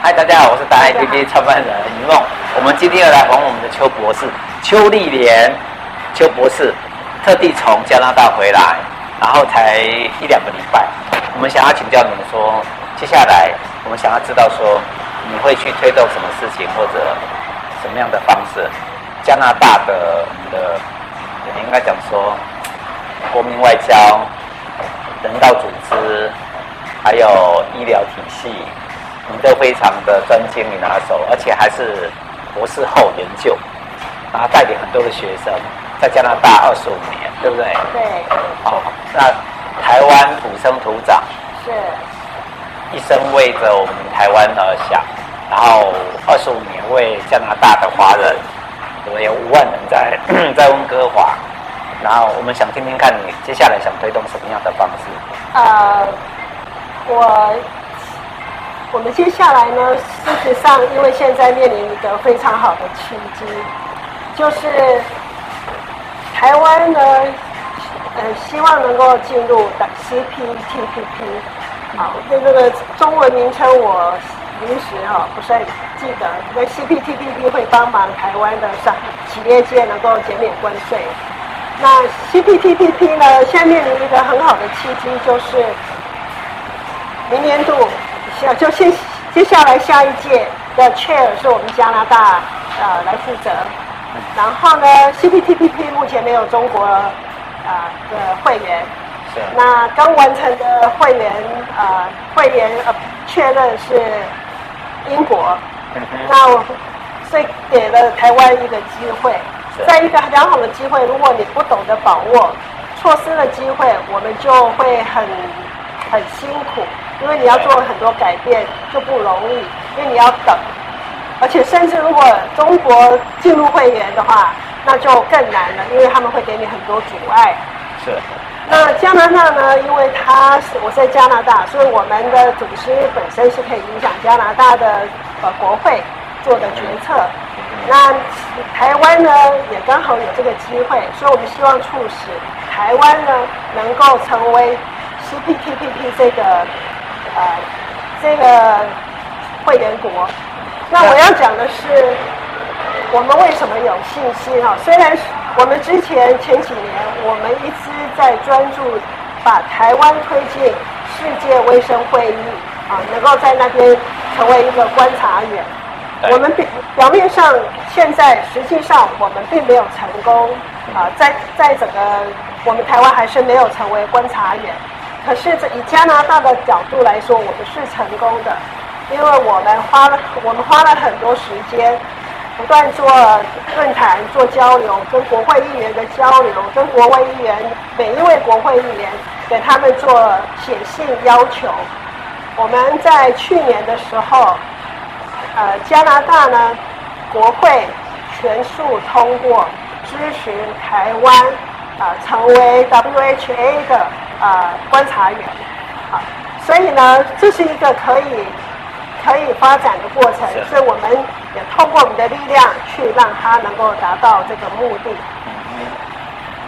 嗨，大家好，我是大爱 APP 创办人林梦。我们今天要来访我们的邱博士，邱丽莲，邱博士，特地从加拿大回来，然后才一两个礼拜。我们想要请教你们说，接下来我们想要知道说，你会去推动什么事情，或者什么样的方式？加拿大的的，你应该讲说，国民外交、人道组织，还有医疗体系。你都非常的专精，你拿手，而且还是博士后研究，然后带领很多的学生在加拿大二十五年，对不对？对。哦，那台湾土生土长，是，一生为着我们台湾而想，然后二十五年为加拿大的华人，我们有五万人在 在温哥华，然后我们想听听看你接下来想推动什么样的方式？呃，我。我们接下来呢，事实上，因为现在面临一个非常好的契机，就是台湾呢，呃，希望能够进入的 CPTPP，好，对这个中文名称我临时哈不是很记得，因为 CPTPP 会帮忙台湾的商企业界能够减免关税。那 CPTPP 呢，现在面临一个很好的契机，就是明年度。就先接下来下一届的 chair 是我们加拿大呃来负责，然后呢 CPTPP 目前没有中国啊、呃、的会员，是。那刚完成的会员呃会员呃确认是英国，嗯、那我所以给了台湾一个机会，在一个良好的机会，如果你不懂得把握，错失了机会，我们就会很很辛苦。因为你要做很多改变就不容易，因为你要等，而且甚至如果中国进入会员的话，那就更难了，因为他们会给你很多阻碍。是。那加拿大呢？因为他是我在加拿大，所以我们的组织本身是可以影响加拿大的呃国会做的决策。那台湾呢也刚好有这个机会，所以我们希望促使台湾呢能够成为 CPTPP 这个。呃，这个会员国，那我要讲的是，我们为什么有信心哈？虽然我们之前前几年，我们一直在专注把台湾推进世界卫生会议啊，能够在那边成为一个观察员。我们表表面上现在实际上我们并没有成功啊，在在整个我们台湾还是没有成为观察员。可是，这以加拿大的角度来说，我们是成功的，因为我们花了我们花了很多时间，不断做论坛、做交流，跟国会议员的交流，跟国会议员每一位国会议员给他们做写信要求。我们在去年的时候，呃，加拿大呢，国会全数通过支持台湾啊、成为 WHA 的。呃，观察员，好，所以呢，这是一个可以可以发展的过程，所以我们也通过我们的力量去让它能够达到这个目的。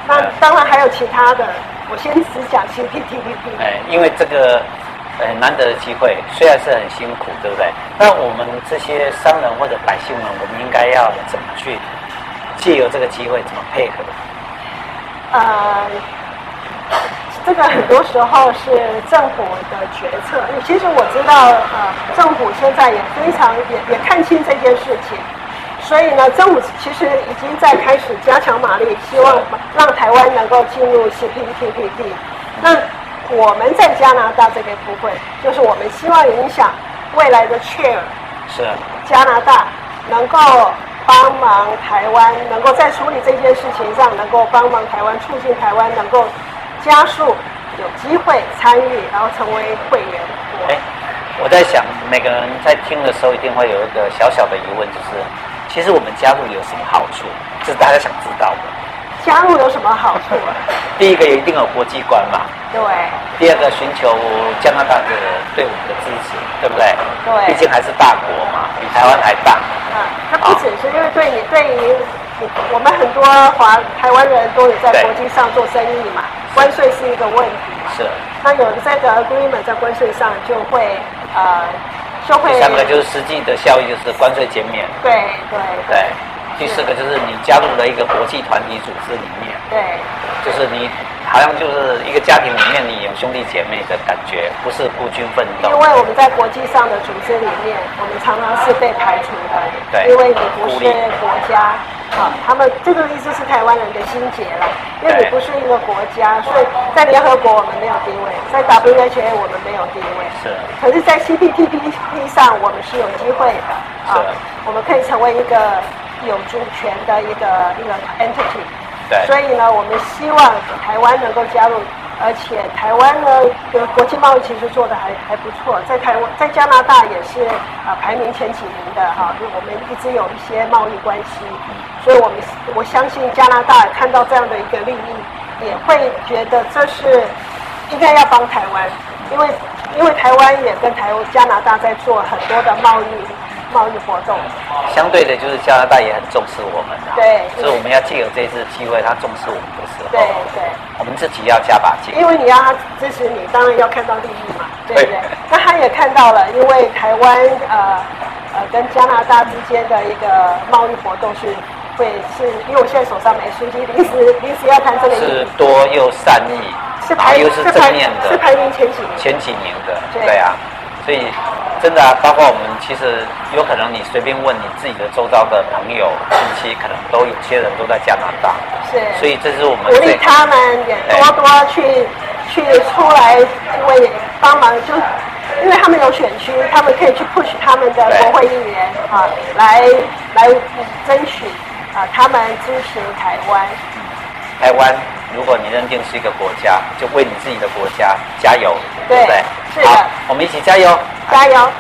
那当然还有其他的，我先只讲 CPTPP。哎，因为这个很难得的机会，虽然是很辛苦，对不对？那我们这些商人或者百姓们，我们应该要怎么去借由这个机会，怎么配合？呃。这个很多时候是政府的决策。其实我知道，呃，政府现在也非常也也看清这件事情，所以呢，政府其实已经在开始加强马力，希望让台湾能够进入 CPTPP。那我们在加拿大这边不会，就是我们希望影响未来的 Chair 是加拿大能够帮忙台湾，能够在处理这件事情上能够帮忙台湾，促进台湾能够。加速有机会参与，然后成为会员。哎，我在想，每个人在听的时候，一定会有一个小小的疑问，就是，其实我们加入有什么好处？这是大家想知道的。加入有什么好处啊？第一个也一定有国际观嘛。对。第二个，寻求加拿大的对我们的支持，对不对？对。毕竟还是大国嘛，比台湾还大。啊，它不只是因为对你，对于我们很多华台湾人都有在国际上做生意嘛。关税是一个问题嘛？是。那有的这个 agreement 在关税上就会呃，就会。第三个就是实际的效益，就是关税减免。对对对。对。第四个就是你加入了一个国际团体组织里面。对。就是你。好像就是一个家庭里面，你有兄弟姐妹的感觉，不是孤军奋斗。因为我们在国际上的组织里面，我们常常是被排除的。对。因为你不是国家，啊，他们这个意思是台湾人的心结了。因为你不是一个国家，所以在联合国我们没有地位，在 WHA 我们没有地位。是。可是，在 CPTPP 上，我们是有机会的。啊。我们可以成为一个有主权的一个一个 entity。对所以呢，我们希望台湾能够加入，而且台湾呢，的国际贸易其实做的还还不错，在台湾，在加拿大也是啊排名前几名的哈，就我们一直有一些贸易关系，所以我们我相信加拿大看到这样的一个利益，也会觉得这是应该要帮台湾，因为因为台湾也跟台湾加拿大在做很多的贸易。贸易活动，相对的，就是加拿大也很重视我们的，对，所以我们要借由这次机会，他重视我们的时候，对对，我们自己要加把劲，因为你要他支持你，当然要看到利益嘛，对。不对？对，那他也看到了，因为台湾呃呃跟加拿大之间的一个贸易活动是会是，因为我现在手上没书记，临时临时要谈这个，是多又善意，是排又是正面的，是排名前几名，前几名的，对啊。所以，真的啊，包括我们，其实有可能你随便问你自己的周遭的朋友、亲戚，可能都有些人都在加拿大。是。所以这是我们鼓励他们也多多去去出来，为帮忙，就因为他们有选区，他们可以去 push 他们的国会议员啊，来来争取啊，他们支持台湾。台湾，如果你认定是一个国家，就为你自己的国家加油，对，对不对？是的。好，我们一起加油，加油。